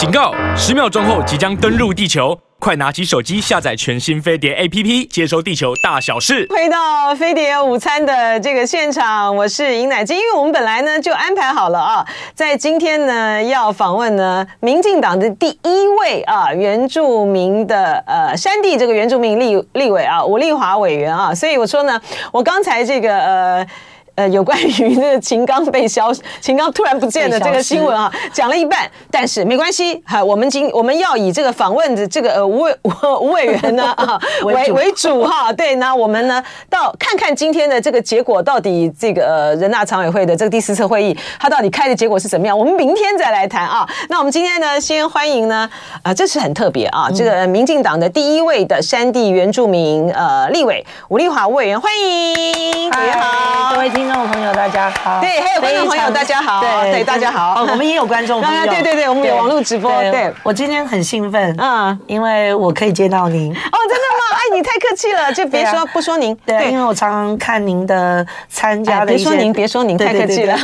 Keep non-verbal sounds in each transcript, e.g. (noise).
警告！十秒钟后即将登陆地球，快拿起手机下载全新飞碟 APP，接收地球大小事。回到飞碟午餐的这个现场，我是尹乃菁。因为我们本来呢就安排好了啊，在今天呢要访问呢民进党的第一位啊原住民的呃山地这个原住民立立委啊吴丽华委员啊，所以我说呢，我刚才这个呃。呃，有关于那个秦刚被消，秦刚突然不见的这个新闻啊，讲了一半，但是没关系，哈，我们今我们要以这个访问的这个呃吴委吴委员呢啊 (laughs) 为为主哈，对，那我们呢到看看今天的这个结果到底这个呃人大常委会的这个第四次会议，它到底开的结果是怎么样？我们明天再来谈啊。那我们今天呢，先欢迎呢啊，这是很特别啊，这个民进党的第一位的山地原住民呃立委吴丽华委员，欢迎，大家好，各位听。众朋友，大家好。对，还有观众朋友，大家好。对，对，大家好。我们也有观众朋友。(laughs) 对对对，我们有网络直播。对，我今天很兴奋，嗯，因为我可以见到您。哦，真的吗？(laughs) 哎，你太客气了，就别说不说您。对，因为我常常看您的参加的。别说您，别说您，太客气了。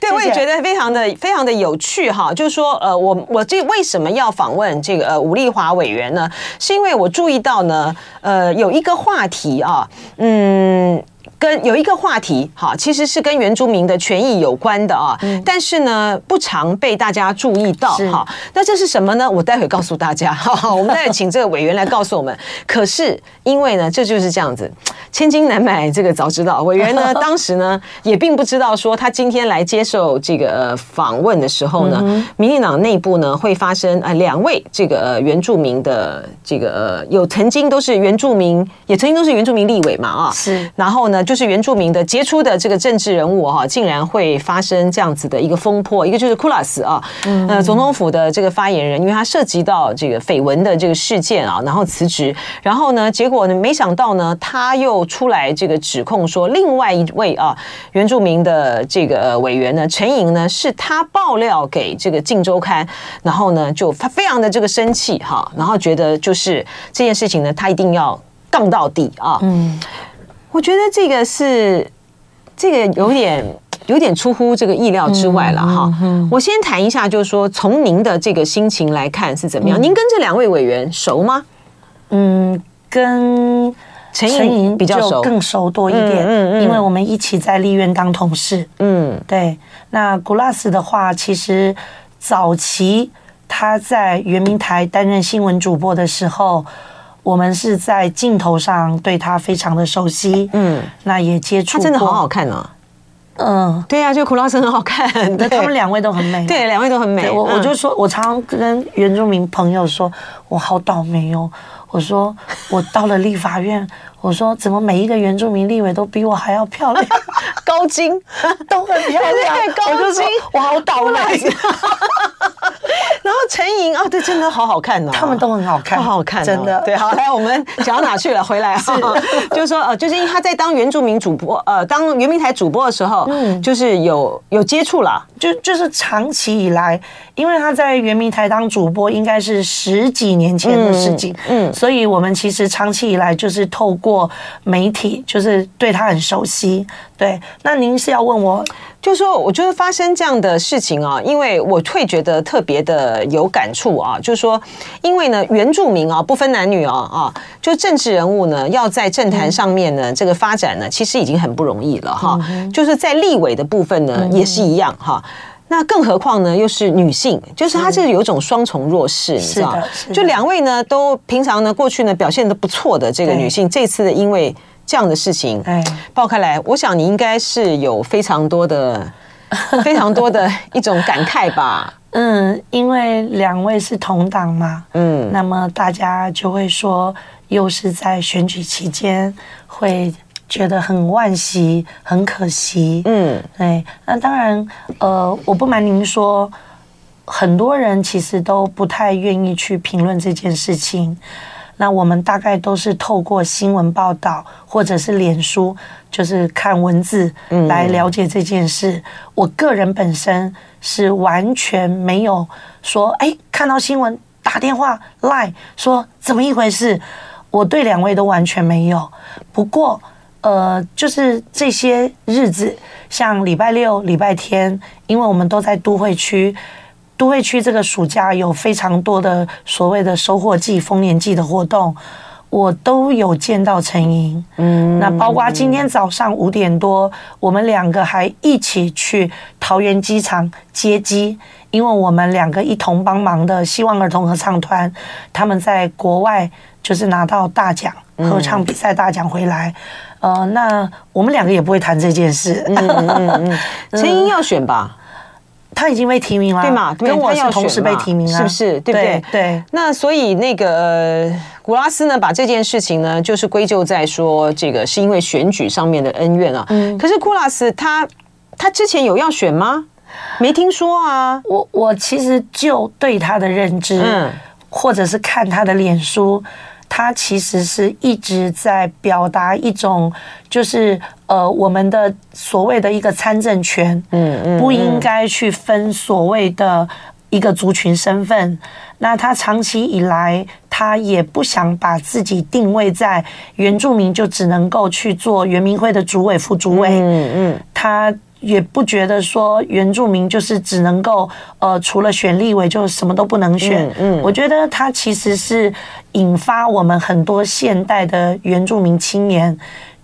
对，(laughs) 我也觉得非常的非常的有趣哈。就是说，呃，我我这为什么要访问这个呃吴丽华委员呢？是因为我注意到呢，呃，有一个话题啊，嗯。跟有一个话题，哈，其实是跟原住民的权益有关的啊，但是呢，不常被大家注意到，哈。那这是什么呢？我待会告诉大家，(laughs) 哈，我们待会请这个委员来告诉我们。(laughs) 可是因为呢，这就是这样子，千金难买这个早知道。委员呢，(laughs) 当时呢也并不知道说他今天来接受这个访问的时候呢，民进党内部呢会发生啊两位这个原住民的这个有曾经都是原住民，也曾经都是原住民立委嘛啊，是，然后呢就。就是原住民的杰出的这个政治人物哈，竟然会发生这样子的一个风波。一个就是库拉斯啊，呃，总统府的这个发言人，因为他涉及到这个绯闻的这个事件啊，然后辞职。然后呢，结果呢，没想到呢，他又出来这个指控说，另外一位啊原住民的这个委员呢，陈莹呢，是他爆料给这个《镜周刊》，然后呢，就他非常的这个生气哈，然后觉得就是这件事情呢，他一定要杠到底啊。嗯。我觉得这个是这个有点有点出乎这个意料之外了哈。我先谈一下，就是说从您的这个心情来看是怎么样？您跟这两位委员熟吗？嗯，跟陈莹比较熟，更熟多一点。嗯嗯，因为我们一起在立院当同事。嗯，对。那古拉斯的话，其实早期他在圆明台担任新闻主播的时候。我们是在镜头上对他非常的熟悉，嗯，那也接触，他真的好好看啊，嗯，对呀，就苦劳斯很好看，那他们两位都很美，对，两位都很美。我我就说，我常常跟原住民朋友说，我好倒霉哦，我说我到了立法院。我说怎么每一个原住民立委都比我还要漂亮，(laughs) 高金。(laughs) 都很漂亮，高金。我好倒霉。(laughs) 然后陈莹啊，对，真的好好看哦，他们都很好看，好好看，真的。对，好，来我们讲到哪去了？回来哈，就是说呃，就是因为他在当原住民主播，呃，当原民台主播的时候，嗯，就是有有接触了，就就是长期以来，因为他在原民台当主播，应该是十几年前的事情，嗯，所以我们其实长期以来就是透过。媒体就是对他很熟悉，对。那您是要问我，就是说，我觉得发生这样的事情啊，因为我会觉得特别的有感触啊。就是说，因为呢，原住民啊，不分男女啊啊，就政治人物呢，要在政坛上面呢，这个发展呢，其实已经很不容易了哈。就是在立委的部分呢，也是一样哈。那更何况呢，又是女性，就是她这有一种双重弱势，你知道？就两位呢，都平常呢，过去呢表现得不错的这个女性，这次的因为这样的事情哎爆开来，我想你应该是有非常多的、(laughs) 非常多的一种感慨吧？(laughs) 嗯，因为两位是同党嘛，嗯，那么大家就会说，又是在选举期间会。觉得很惋惜，很可惜。嗯，对。那当然，呃，我不瞒您说，很多人其实都不太愿意去评论这件事情。那我们大概都是透过新闻报道或者是脸书，就是看文字来了解这件事。嗯。我个人本身是完全没有说，哎，看到新闻打电话 Line 说怎么一回事。我对两位都完全没有。不过。呃，就是这些日子，像礼拜六、礼拜天，因为我们都在都会区，都会区这个暑假有非常多的所谓的收获季、丰年季的活动，我都有见到陈莹。嗯，那包括今天早上五点多，我们两个还一起去桃园机场接机，因为我们两个一同帮忙的希望儿童合唱团，他们在国外就是拿到大奖，合唱比赛大奖回来。呃，那我们两个也不会谈这件事。嗯嗯嗯，(laughs) 陈莹要选吧。他已经被提名了，对嘛？跟我是同时被提名了，是不是？对不对？对。那所以那个古拉斯呢，把这件事情呢，就是归咎在说这个是因为选举上面的恩怨啊。嗯。可是库拉斯他他之前有要选吗？没听说啊。我我其实就对他的认知，嗯，或者是看他的脸书。他其实是一直在表达一种，就是呃，我们的所谓的一个参政权，嗯嗯，不应该去分所谓的一个族群身份。那他长期以来，他也不想把自己定位在原住民，就只能够去做原民会的主委、副主委，嗯嗯，他。也不觉得说原住民就是只能够呃，除了选立委就什么都不能选。嗯，我觉得它其实是引发我们很多现代的原住民青年，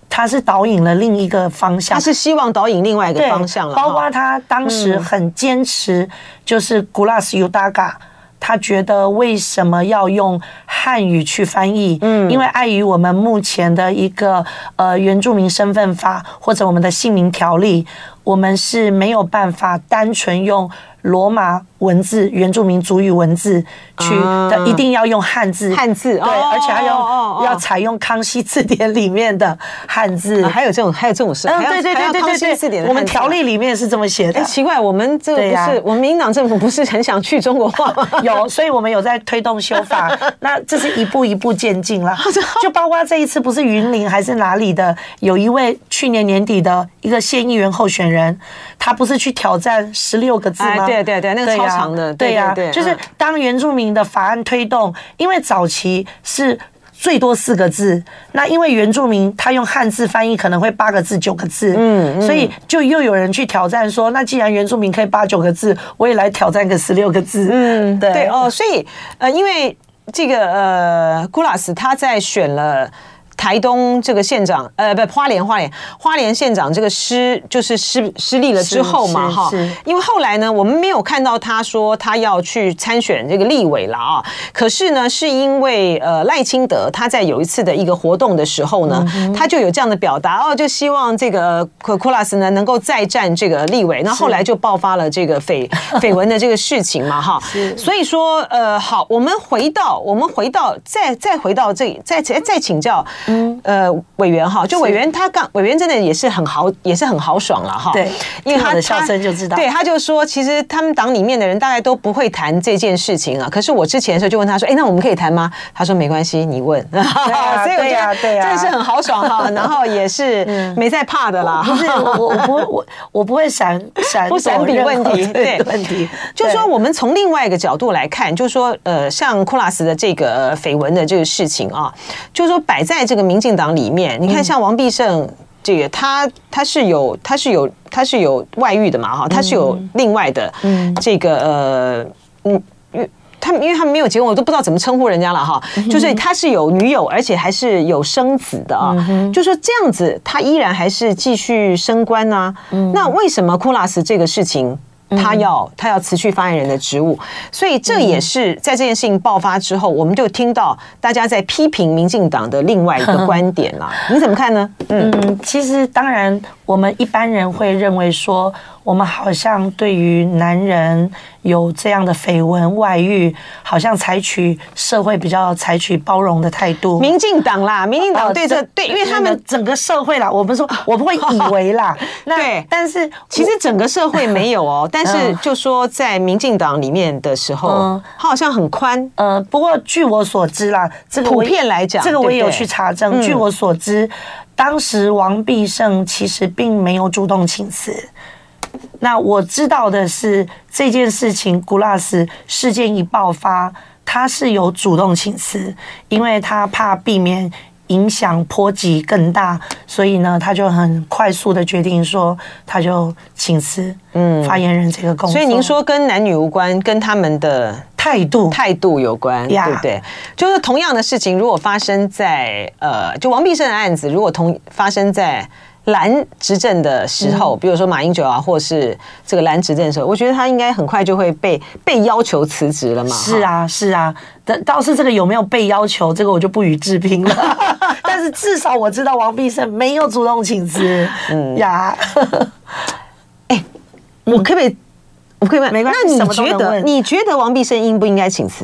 他是导引了另一个方向。他是希望导引另外一个方向了。包括他当时很坚持，就是古拉斯尤达嘎。他觉得为什么要用汉语去翻译？嗯，因为碍于我们目前的一个呃原住民身份法或者我们的姓名条例，我们是没有办法单纯用罗马文字、原住民族语文字去的，一定要用汉字。汉字对，而且还要要采用康熙字典里面的汉字。还有这种，还有这种事。嗯，对对对对对对。我们条例里面是这么写的。哎，奇怪，我们这个不是我们民进党政府不是很想去中国化吗？(laughs) 有，所以我们有在推动修法。(laughs) 那这是一步一步渐进了。就包括这一次，不是云林还是哪里的，有一位去年年底的一个县议员候选人，他不是去挑战十六个字吗？对对对，那个超长的。对呀，就是当原住民的法案推动，因为早期是最多四个字，那因为原住民他用汉字翻译可能会八个字、九个字，嗯，所以就又有人去挑战说，那既然原住民可以八九个字，我也来挑战个十六个字，嗯，对对哦，所以呃，因为这个呃，古拉斯他在选了。台东这个县长，呃，不，花莲花莲花莲县长这个失就是失失利了之后嘛，哈，因为后来呢，我们没有看到他说他要去参选这个立委了啊。可是呢，是因为呃赖清德他在有一次的一个活动的时候呢，他就有这样的表达哦，就希望这个库库拉斯呢能够再战这个立委。那后来就爆发了这个绯 (laughs) 绯闻的这个事情嘛，哈。(laughs) 所以说，呃，好，我们回到我们回到再再回到这里，再再再请教。嗯，呃，委员哈，就委员他刚委员真的也是很豪，也是很豪爽了哈。对，因为他的笑声就知道。对，他就说，其实他们党里面的人大概都不会谈这件事情啊。可是我之前的时候就问他说，哎，那我们可以谈吗？他说没关系，你问。(laughs) 对啊，对呀，对呀，(laughs) 真的是很豪爽哈。然后也是 (laughs) 没在怕的啦。不是我，我不会，我我不会闪闪不闪避问题。对问题，就是说我们从另外一个角度来看，就是说呃，像库拉斯的这个绯闻的这个事情啊，就是说摆在这个。民进党里面，你看像王必胜这个，他他是有他是有他是有外遇的嘛哈，他是有另外的这个呃嗯，他因为他们没有结婚，我都不知道怎么称呼人家了哈，就是他是有女友，而且还是有生子的啊，就说这样子，他依然还是继续升官呢。那为什么库拉斯这个事情？他要他要辞去发言人的职务，所以这也是在这件事情爆发之后，我们就听到大家在批评民进党的另外一个 (laughs) 观点了。你怎么看呢？嗯，其实当然，我们一般人会认为说。我们好像对于男人有这样的绯闻外遇，好像采取社会比较采取包容的态度。民进党啦，民进党对这对，因为他们整个社会啦，我们说我不会以为啦。(laughs) 对，但是其实整个社会没有哦。但是就说在民进党里面的时候，他好像很宽。呃，不过据我所知啦，这个普遍来讲，这个我也有去查证。据我所知，当时王必胜其实并没有主动请辞。那我知道的是这件事情，古拉斯事件一爆发，他是有主动请辞，因为他怕避免影响波及更大，所以呢，他就很快速的决定说，他就请辞，嗯，发言人这个工作。所以您说跟男女无关，跟他们的态度态度有关，呀对不对？就是同样的事情，如果发生在呃，就王必胜的案子，如果同发生在。蓝执政的时候，比如说马英九啊，或是这个蓝执政的时候，我觉得他应该很快就会被被要求辞职了嘛。是啊，是啊，但倒是这个有没有被要求，这个我就不予置评了。(laughs) 但是至少我知道王必胜没有主动请辞。嗯呀，(laughs) 哎，我可不可以？我可以问？没关系。那你觉得？你觉得王必胜应不应该请辞？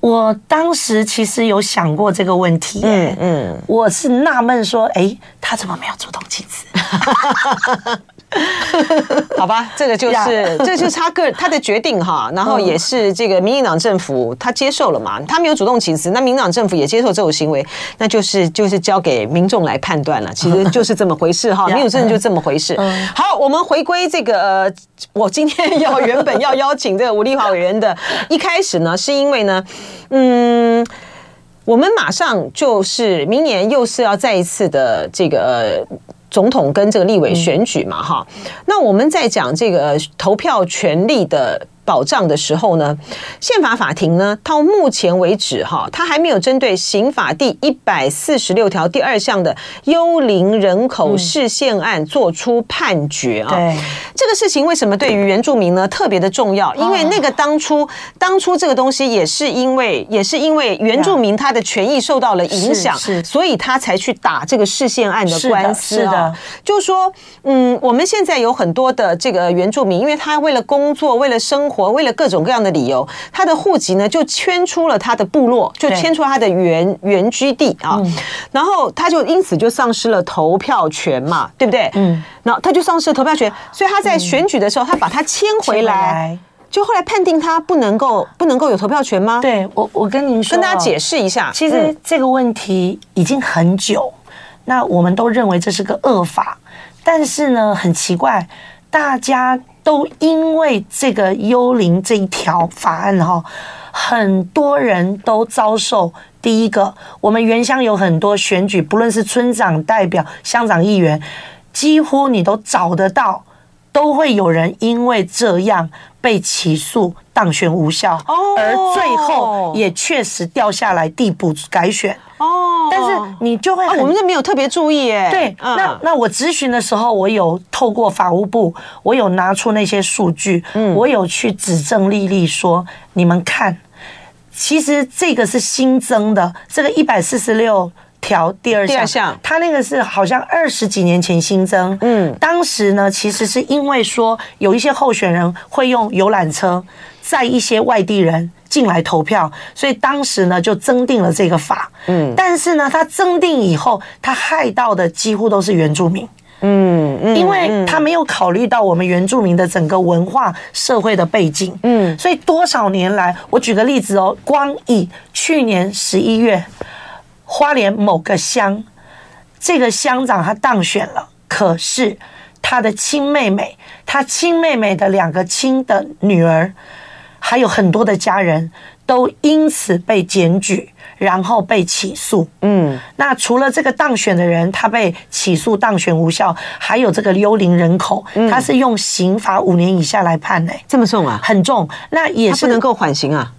我当时其实有想过这个问题，嗯嗯，我是纳闷说，哎，他怎么没有主动请辞？(laughs) (laughs) 好吧，这个就是这就是他个他的决定哈，(laughs) 然后也是这个民进党政府他接受了嘛，他没有主动请辞，那民进党政府也接受这种行为，那就是就是交给民众来判断了，其实就是这么回事哈，(laughs) 民主政治就这么回事。好，我们回归这个，呃，我今天要原本要邀请这个吴丽华委员的，一开始呢，是因为呢，嗯，我们马上就是明年又是要再一次的这个。总统跟这个立委选举嘛，哈，那我们在讲这个投票权利的保障的时候呢，宪法法庭呢，到目前为止哈，它还没有针对刑法第一百四十六条第二项的幽灵人口释宪案做出判决啊。对，这个事情为什么对于原住民呢特别的重要？因为那个当初当初这个东西也是因为也是因为原住民他的权益受到了影响，所以他才去打这个释宪案的官司。是的，就是说，嗯，我们现在有很多的这个原住民，因为他为了工作，为了生活。我为了各种各样的理由，他的户籍呢就迁出了他的部落，就迁出了他的原原居地啊，嗯、然后他就因此就丧失了投票权嘛，对不对？嗯，然后他就丧失了投票权，所以他在选举的时候，他把他迁回来，就后来判定他不能够不能够有投票权吗？对我，我跟您说，跟大家解释一下，其实这个问题已经很久，那我们都认为这是个恶法，但是呢，很奇怪，大家。都因为这个幽灵这一条法案哈，很多人都遭受。第一个，我们原乡有很多选举，不论是村长代表、乡长、议员，几乎你都找得到，都会有人因为这样被起诉当选无效，而最后也确实掉下来递补改选。哦，但是你就会、哦，我们这没有特别注意耶。对，嗯、那那我咨询的时候，我有透过法务部，我有拿出那些数据，嗯，我有去指证丽丽说，你们看，其实这个是新增的，这个一百四十六条第二项，第二项，它那个是好像二十几年前新增，嗯，当时呢，其实是因为说有一些候选人会用游览车载一些外地人。进来投票，所以当时呢就增订了这个法。嗯，但是呢，他增订以后，他害到的几乎都是原住民。嗯嗯，因为他没有考虑到我们原住民的整个文化社会的背景。嗯，所以多少年来，我举个例子哦，光以去年十一月，花莲某个乡，这个乡长他当选了，可是他的亲妹妹，他亲妹妹的两个亲的女儿。还有很多的家人都因此被检举，然后被起诉。嗯，那除了这个当选的人，他被起诉当选无效，还有这个幽灵人口，他是用刑罚五年以下来判的。这么重啊？很重。那也是不能够缓刑啊？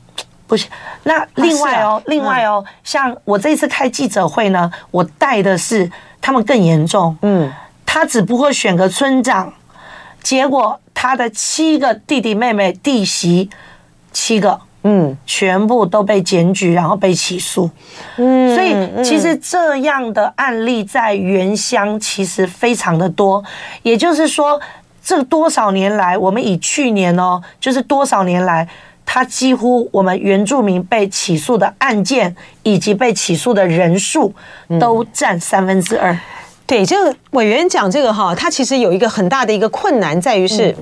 不行。那另外哦，另外哦，像我这次开记者会呢，我带的是他们更严重。嗯，他只不过选个村长，结果他的七个弟弟妹妹弟媳。七个，嗯，全部都被检举，然后被起诉，嗯，所以其实这样的案例在原乡其实非常的多。也就是说，这多少年来，我们以去年哦，就是多少年来，他几乎我们原住民被起诉的案件以及被起诉的人数都占三分之二。对，这个委员讲这个哈，他其实有一个很大的一个困难在于是。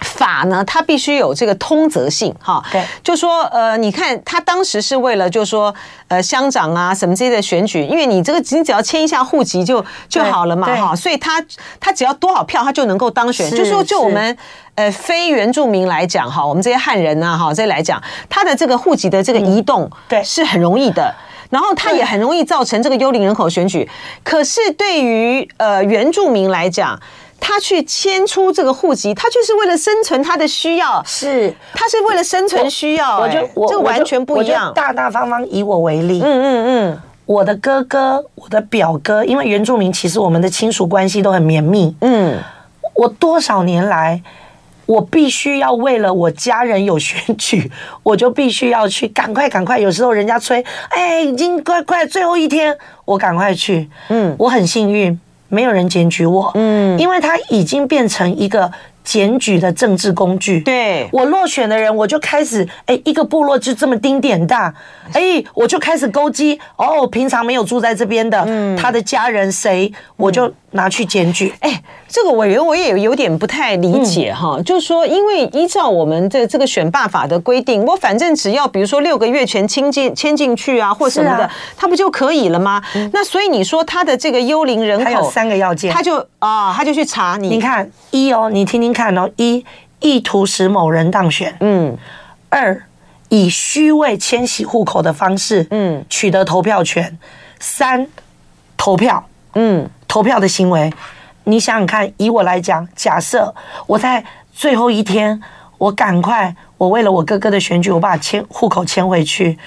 法呢，它必须有这个通则性，哈，对，就说，呃，你看他当时是为了，就说，呃，乡长啊什么这些的选举，因为你这个你只要迁一下户籍就就好了嘛，哈，所以他他只要多少票他就能够当选，就说就我们呃非原住民来讲，哈，我们这些汉人啊，哈，这些来讲，他的这个户籍的这个移动，对，是很容易的。然后它也很容易造成这个幽灵人口选举。可是对于呃原住民来讲，他去迁出这个户籍，他就是为了生存，他的需要是，他是为了生存需要。我就我这完全不一样。大大方方以我为例，嗯嗯嗯，我的哥哥，我的表哥，因为原住民其实我们的亲属关系都很绵密。嗯，我多少年来，我必须要为了我家人有选举，我就必须要去赶快赶快。有时候人家催，哎，已经快快最后一天，我赶快去。嗯，我很幸运。没有人检举我，嗯，因为他已经变成一个检举的政治工具。对，我落选的人，我就开始，哎，一个部落就这么丁点大，哎，我就开始勾稽，哦，平常没有住在这边的，嗯，他的家人谁，我就。拿去检举，哎，这个委员我也有点不太理解哈，就是说，因为依照我们的这个选罢法的规定，我反正只要比如说六个月前迁进迁进去啊，或什么的，他不就可以了吗？那所以你说他的这个幽灵人口有三个要件，他就啊，他就去查你。你看一哦，你听听看哦，一意图使某人当选，嗯，二以虚位迁徙户口的方式，嗯，取得投票权，三投票，嗯。投票的行为，你想想看，以我来讲，假设我在最后一天，我赶快，我为了我哥哥的选举，我把迁户口迁回去，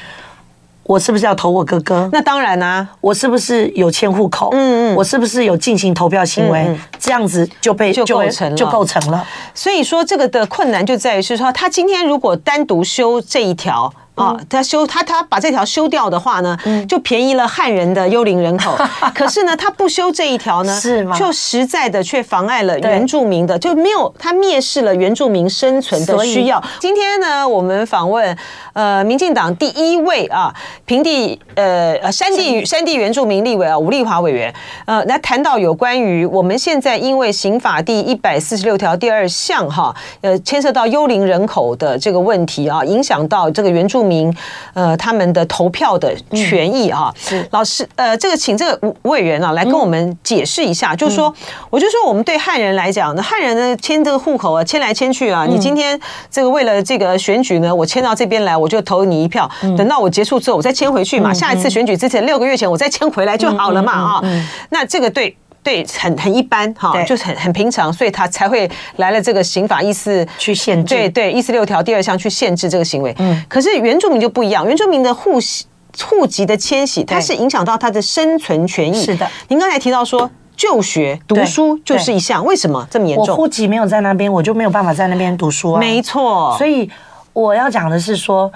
我是不是要投我哥哥？那当然啊，我是不是有迁户口？嗯嗯，我是不是有进行投票行为？这样子就被就构成了，就构成了。所以说，这个的困难就在于是说，他今天如果单独修这一条。啊，他修他他把这条修掉的话呢，就便宜了汉人的幽灵人口。(laughs) 可是呢，他不修这一条呢，是吗？就实在的却妨碍了原住民的，就没有他蔑视了原住民生存的需要。今天呢，我们访问呃，民进党第一位啊，平地呃呃山地山地原住民立委啊，吴丽华委员呃，来谈到有关于我们现在因为刑法第一百四十六条第二项哈，呃，牵涉到幽灵人口的这个问题啊，影响到这个原住民。民呃，他们的投票的权益啊，是。老师呃，这个请这个吴委员啊来跟我们解释一下，就是说，我就说我们对汉人来讲，那汉人呢迁这个户口啊，迁来迁去啊，你今天这个为了这个选举呢，我迁到这边来，我就投你一票，等到我结束之后，我再迁回去嘛，下一次选举之前六个月前我再迁回来就好了嘛啊，那这个对。对，很很一般哈，就是很很平常，所以他才会来了这个刑法意思去限制，对对，一四六条第二项去限制这个行为。嗯，可是原住民就不一样，原住民的户籍户籍的迁徙，它是影响到他的生存权益。是的，您刚才提到说就学读书就是一项，为什么这么严重？我户籍没有在那边，我就没有办法在那边读书啊。没错，所以我要讲的是说，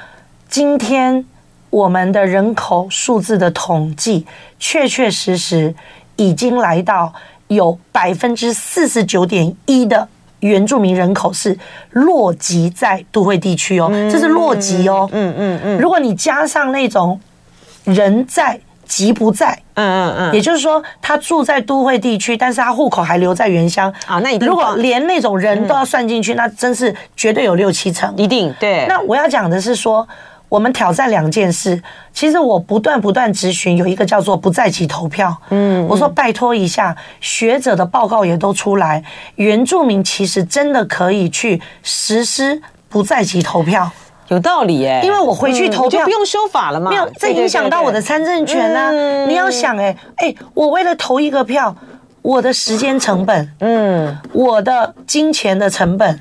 今天我们的人口数字的统计，确确实实。已经来到有百分之四十九点一的原住民人口是落籍在都会地区哦，这是落籍哦。嗯嗯嗯。如果你加上那种人在籍不在，嗯嗯嗯，也就是说他住在都会地区，但是他户口还留在原乡啊，那。如果连那种人都要算进去，那真是绝对有六七成，一定对。那我要讲的是说。我们挑战两件事，其实我不断不断咨询，有一个叫做不在籍投票。嗯，我说拜托一下，学者的报告也都出来，原住民其实真的可以去实施不在籍投票，有道理哎，因为我回去投票就不用修法了嘛，没有，这影响到我的参政权啊。你要想哎哎，我为了投一个票，我的时间成本，嗯，我的金钱的成本，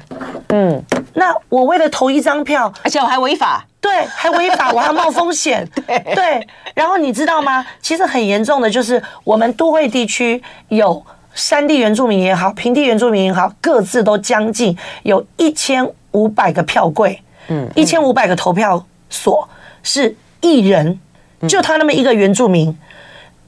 嗯，那我为了投一张票，而且我还违法。对，还违法，(laughs) 我还冒风险。对，对，然后你知道吗？其实很严重的就是，我们都会地区有山地原住民也好，平地原住民也好，各自都将近有一千五百个票柜，嗯，一千五百个投票所是一人，就他那么一个原住民，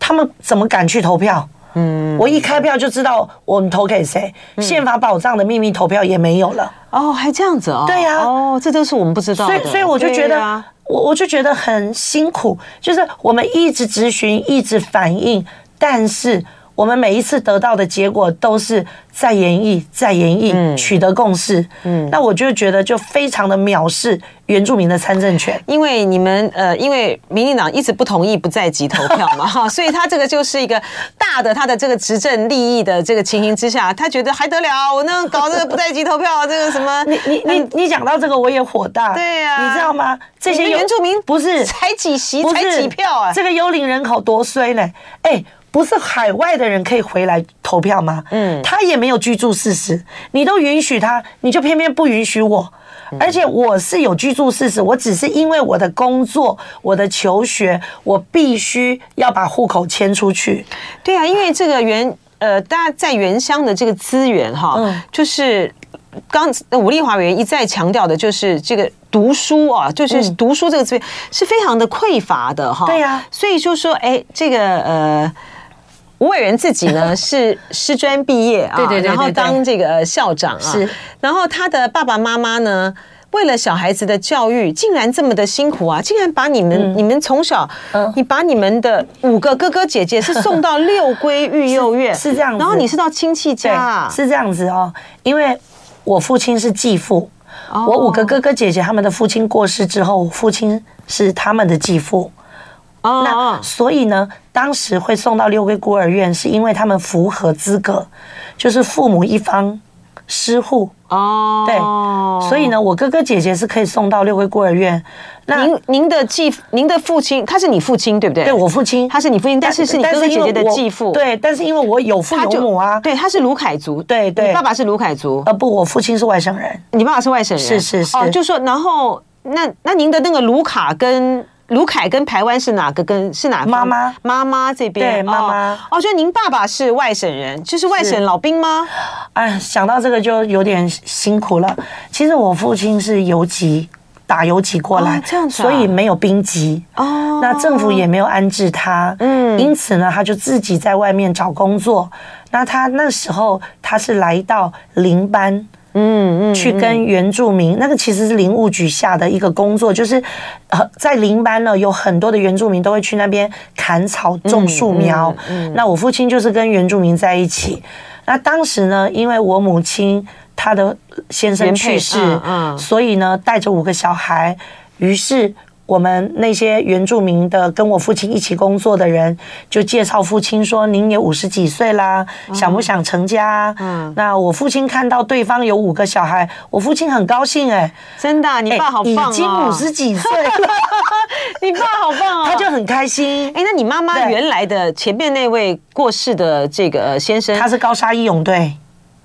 他们怎么敢去投票？嗯，我一开票就知道我们投给谁，宪法保障的秘密投票也没有了。哦，还这样子啊？对呀，哦，这都是我们不知道的。所以，所以我就觉得，我我就觉得很辛苦，就是我们一直咨询，一直反映，但是我们每一次得到的结果都是再演绎、再演绎，嗯、取得共识。嗯，那我就觉得就非常的藐视原住民的参政权，因为你们呃，因为民进党一直不同意不在籍投票嘛，(laughs) 哈，所以他这个就是一个大的他的这个执政利益的这个情形之下，他觉得还得了，我那搞这个不在籍投票，这个什么？(laughs) 你你你你讲到这个我也火大，对呀、啊，你知道吗？这些原住民不是才几席，才几票啊？这个幽灵人口多衰嘞？哎。不是海外的人可以回来投票吗？嗯，他也没有居住事实，你都允许他，你就偏偏不允许我。而且我是有居住事实，我只是因为我的工作、我的求学，我必须要把户口迁出去。对啊，因为这个原呃，大家在原乡的这个资源哈，嗯，就是刚武丽华委员一再强调的，就是这个读书啊，就是读书这个资源是非常的匮乏的哈。对呀，所以就说，哎，这个呃。吴委员自己呢 (laughs) 是师专毕业啊，对对对，然后当这个校长啊，是，然后他的爸爸妈妈呢，为了小孩子的教育，竟然这么的辛苦啊，竟然把你们你们从小，你把你们的五个哥哥姐姐 (laughs) 是送到六龟育幼院，是这样，然后你是到亲戚家，是这样子哦，因为我父亲是继父，我五个哥哥姐姐他们的父亲过世之后，我父亲是他们的继父。Oh, 那所以呢，当时会送到六龟孤儿院，是因为他们符合资格，就是父母一方失户哦。Oh. 对，所以呢，我哥哥姐姐是可以送到六龟孤儿院。那您您的继您的父亲，他是你父亲对不对？对，我父亲他是你父亲，但是是你哥哥姐姐的继父。对，但是因为我有父有母啊。对，他是卢凯族。对对，你爸爸是卢凯族。呃不，我父亲是外省人。你爸爸是外省人。是是是。哦，就说然后那那您的那个卢卡跟。鲁凯跟台湾是哪个？跟是哪个？妈妈妈妈这边对妈妈哦，就您爸爸是外省人，就是外省老兵吗？哎，想到这个就有点辛苦了。其实我父亲是游击，打游击过来，这样子，所以没有兵籍哦。那政府也没有安置他，嗯，因此呢，他就自己在外面找工作。那他那时候他是来到林班。嗯嗯，去跟原住民，那个其实是林务局下的一个工作，就是呃，在林班呢，有很多的原住民都会去那边砍草、种树苗。那我父亲就是跟原住民在一起。那当时呢，因为我母亲她的先生去世，嗯，所以呢，带着五个小孩，于是。我们那些原住民的跟我父亲一起工作的人，就介绍父亲说：“您也五十几岁啦，想不想成家？”嗯，那我父亲看到对方有五个小孩，我父亲很高兴哎，真的，你爸好棒哦，已经五十几岁了，(laughs) 你爸好棒哦，他就很开心。哎，那你妈妈原来的前面那位过世的这个先生，他是高沙义勇队。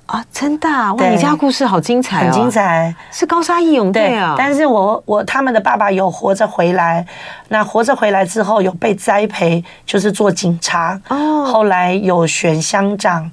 啊，真的哇！你家故事好精彩，哦，很精彩，是高沙义勇队啊。但是我我他们的爸爸有活着回来，那活着回来之后有被栽培，就是做警察。哦，后来有选乡长，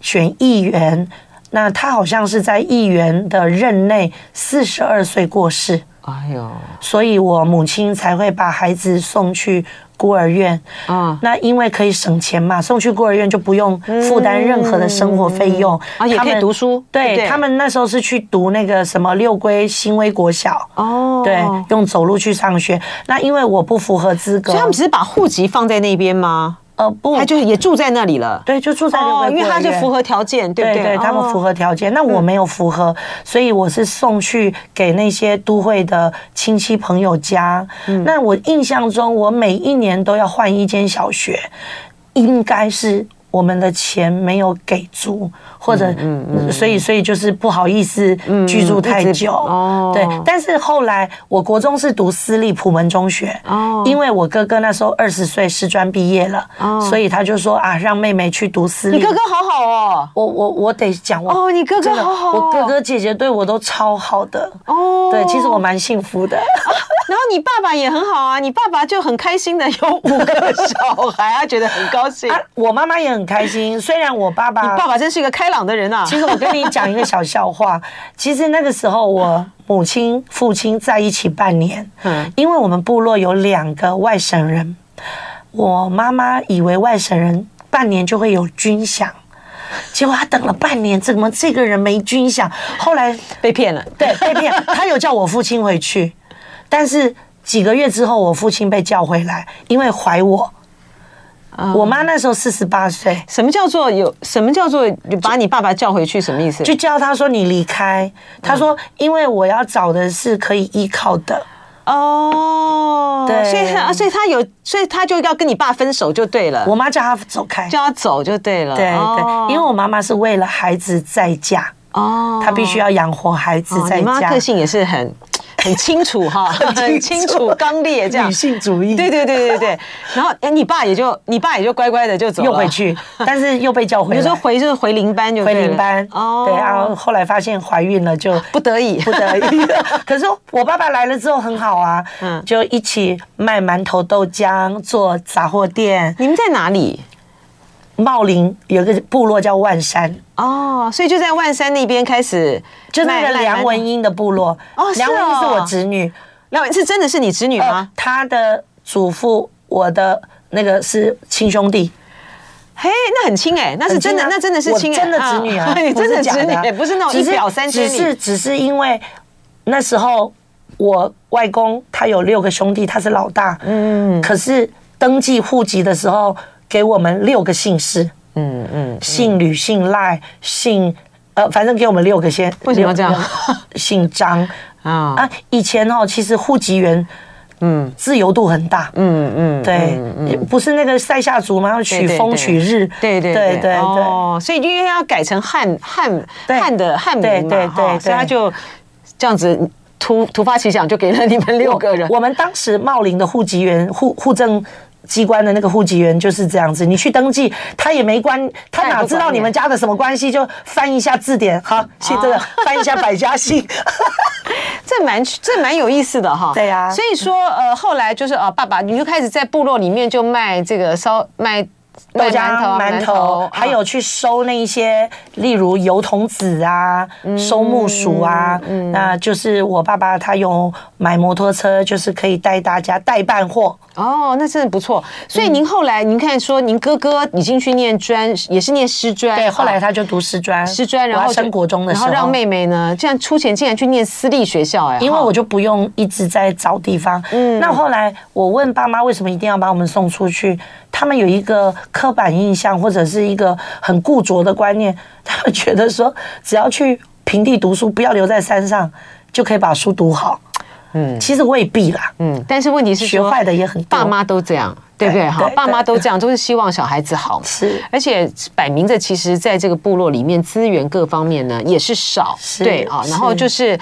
选议员。那他好像是在议员的任内四十二岁过世。哎呦，所以我母亲才会把孩子送去。孤儿院啊，那因为可以省钱嘛，送去孤儿院就不用负担任何的生活费用，啊，也可以读书。对，他们那时候是去读那个什么六龟新威国小哦，对，用走路去上学。那因为我不符合资格，所以他们只是把户籍放在那边吗？呃，不，他就也住在那里了。对，就住在刘、哦，因为他就符合条件，对对对，他们符合条件。那我没有符合，所以我是送去给那些都会的亲戚朋友家。那我印象中，我每一年都要换一间小学，应该是。我们的钱没有给足，或者嗯，所以所以就是不好意思居住太久。哦，对。但是后来我国中是读私立普门中学，哦，因为我哥哥那时候二十岁师专毕业了，哦，所以他就说啊，让妹妹去读私立。你哥哥好好哦，我我我得讲我哦，你哥哥好好，我哥哥姐姐对我都超好的哦，对，其实我蛮幸福的。(laughs) 然后你爸爸也很好啊，你爸爸就很开心的有五个小孩，他觉得很高兴。我妈妈也很。很开心，虽然我爸爸，你爸爸真是一个开朗的人啊。其实我跟你讲一个小笑话，(laughs) 其实那个时候我母亲、父亲在一起半年，嗯，因为我们部落有两个外省人，我妈妈以为外省人半年就会有军饷，结果他等了半年，怎么这个人没军饷？后来被骗了，对，被骗。(laughs) 他有叫我父亲回去，但是几个月之后，我父亲被叫回来，因为怀我。我妈那时候四十八岁。什么叫做有？什么叫做把你爸爸叫回去？什么意思？就叫他说你离开。他说，因为我要找的是可以依靠的。哦，对，所以他，所以他有，所以他就要跟你爸分手就对了。我妈叫他走开，叫他走就对了。对对，因为我妈妈是为了孩子再嫁。哦，她必须要养活孩子再嫁。你妈个性也是很。很清楚哈，(laughs) 很清楚刚烈这样，女性主义。对对对对对。然后哎，你爸也就你爸也就乖乖的就走了，又回去，(laughs) 但是又被叫回来。你说回就是回领班就回领班哦。对，然后后来发现怀孕了，就不得已不得已。(laughs) 可是我爸爸来了之后很好啊，嗯，就一起卖馒头豆浆，做杂货店。你们在哪里？茂林有个部落叫万山。哦，所以就在万山那边开始，就那个梁文英的部落。哦，梁文英是我侄女，梁文是真的是你侄女吗？她的祖父，我的那个是亲兄弟，嘿，那很亲哎，那是真的，那真的是亲，真的侄女啊，(laughs) 真的侄女，不是那种一表三千里，只是只是因为那时候我外公他有六个兄弟，他是老大，嗯，可是登记户籍的时候。给我们六个姓氏，嗯嗯，姓吕、姓赖、姓呃，反正给我们六个先。为什么这样？姓张 (laughs) 啊啊！以前哦，其实户籍员，嗯，自由度很大，嗯嗯，对，不是那个塞夏族吗？要取风取日，对对对对哦，所以因为要改成汉汉汉的汉名嘛，哈，所以他就这样子突突发奇想，就给了你们六个人。我们当时茂林的户籍员户户政。机关的那个户籍员就是这样子，你去登记，他也没关，他哪知道你们家的什么关系？就翻一下字典，好，去这个，翻一下百家姓，(laughs) 这蛮这蛮有意思的哈。对呀，所以说呃，后来就是呃，爸爸你就开始在部落里面就卖这个烧卖。豆浆、馒头，还有去收那一些，例如油桐子啊，收木薯啊，那就是我爸爸他有买摩托车，就是可以带大家代办货。哦，那真的不错。所以您后来您看说，您哥哥已经去念专，也是念师专，对，后来他就读师专，师专，然后升国中的时候，然后让妹妹呢，这样出钱竟然去念私立学校，哎，因为我就不用一直在找地方。嗯，那后来我问爸妈，为什么一定要把我们送出去？他们有一个刻板印象，或者是一个很固着的观念，他们觉得说，只要去平地读书，不要留在山上，就可以把书读好。嗯，其实未必啦。嗯，但是问题是学坏的也很多，爸妈都这样，对不对？哈，爸妈都这样，都是希望小孩子好。是，而且摆明着，其实在这个部落里面，资源各方面呢也是少。对啊，然后就是。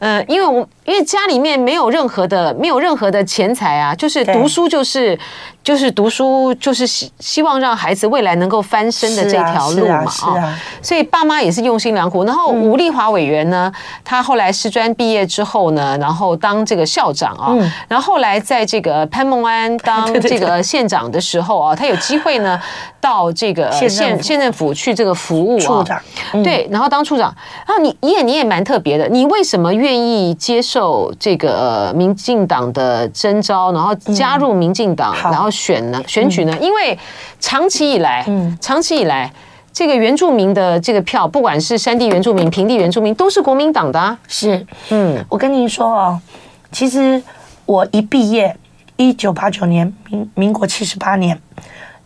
呃，因为我因为家里面没有任何的没有任何的钱财啊，就是读书就是就是读书就是希希望让孩子未来能够翻身的这条路嘛啊，所以爸妈也是用心良苦。然后吴丽华委员呢，他后来师专毕业之后呢，然后当这个校长啊，然后后来在这个潘孟安当 (laughs) 这个县长的时候啊，他有机会呢到这个县县政府去这个服务啊，对，然后当处长。然后你你也你也蛮特别的，你为什么愿愿意接受这个民进党的征召，然后加入民进党，然后选呢选举呢？因为长期以来，长期以来，这个原住民的这个票，不管是山地原住民、平地原住民，都是国民党的啊。是，嗯，我跟您说哦，其实我一毕业，一九八九年，民民国七十八年，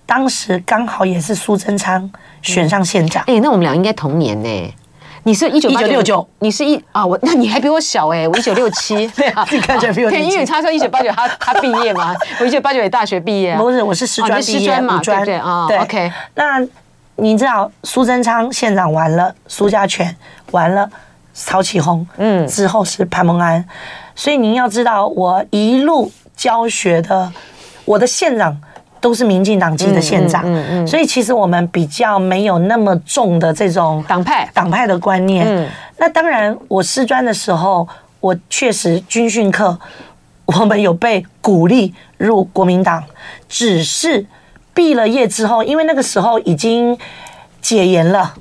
当时刚好也是苏贞昌选上县长。哎，那我们俩应该同年呢。你是一九一九六九，你是一啊，我那你还比我小哎，我一九六七，(laughs) 对啊，你看起来比我年轻。因为他说一九八九，他 (laughs) 他毕业嘛，我一九八九也大学毕业。不是，我是师专毕业嘛，对对啊。对，OK。那你知道苏贞昌县长完了，苏家全完了，曹启宏嗯之后是潘孟安，所以您要知道，我一路教学的我的县长。都是民进党籍的县长，嗯嗯，所以其实我们比较没有那么重的这种党派党派的观念。嗯，那当然，我师专的时候，我确实军训课，我们有被鼓励入国民党，只是毕了业之后，因为那个时候已经解严了。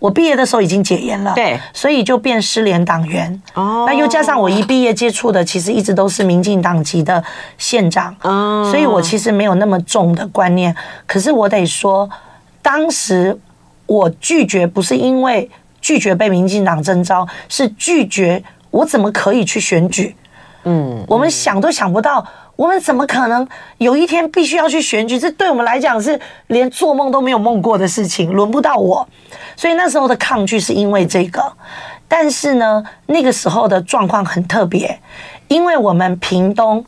我毕业的时候已经解严了，对，所以就变失联党员。哦，那又加上我一毕业接触的，其实一直都是民进党籍的县长，哦，所以我其实没有那么重的观念。可是我得说，当时我拒绝不是因为拒绝被民进党征召，是拒绝我怎么可以去选举？嗯，我们想都想不到。我们怎么可能有一天必须要去选举？这对我们来讲是连做梦都没有梦过的事情，轮不到我。所以那时候的抗拒是因为这个。但是呢，那个时候的状况很特别，因为我们屏东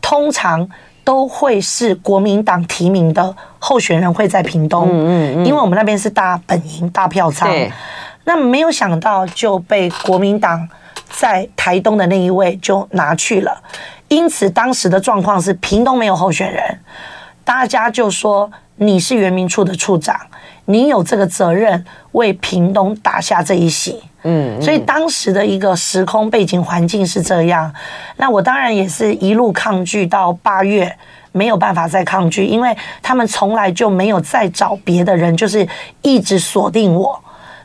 通常都会是国民党提名的候选人会在屏东，嗯嗯，因为我们那边是大本营、大票仓。那没有想到就被国民党在台东的那一位就拿去了，因此当时的状况是屏东没有候选人，大家就说你是原民处的处长，你有这个责任为屏东打下这一席。嗯，所以当时的一个时空背景环境是这样，那我当然也是一路抗拒到八月，没有办法再抗拒，因为他们从来就没有再找别的人，就是一直锁定我，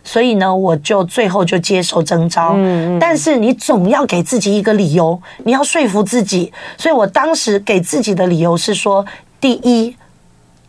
所以呢，我就最后就接受征召。嗯，但是你总要给自己一个理由，你要说服自己，所以我当时给自己的理由是说，第一，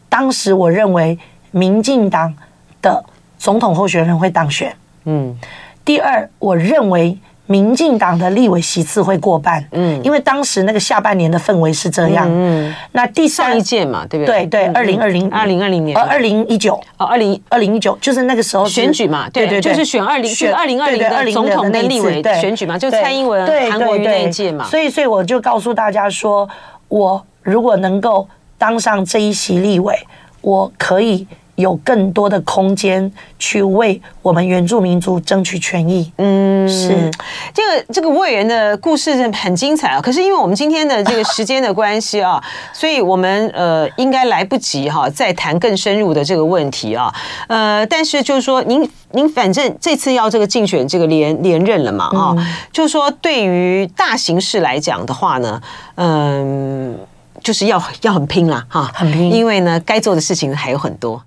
当时我认为民进党的总统候选人会当选。嗯。第二，我认为民进党的立委席次会过半，嗯，因为当时那个下半年的氛围是这样，嗯，那第三一届嘛，对不对？对对，二零二零。二零二零年，呃，二零一九，哦，二零二零一九，就是那个时候选举嘛，对对，就是选二零选二零二零的总统跟立委选举嘛，就蔡英文、韩国瑜那一届嘛，所以所以我就告诉大家说，我如果能够当上这一席立委，我可以。有更多的空间去为我们原住民族争取权益。嗯，是这个这个魏源的故事很精彩啊。可是因为我们今天的这个时间的关系啊，(laughs) 所以我们呃应该来不及哈再谈更深入的这个问题啊。呃，但是就是说您您反正这次要这个竞选这个连连任了嘛啊，就是说对于大形势来讲的话呢，嗯，就是要要很拼啦哈，很拼，因为呢该做的事情还有很多。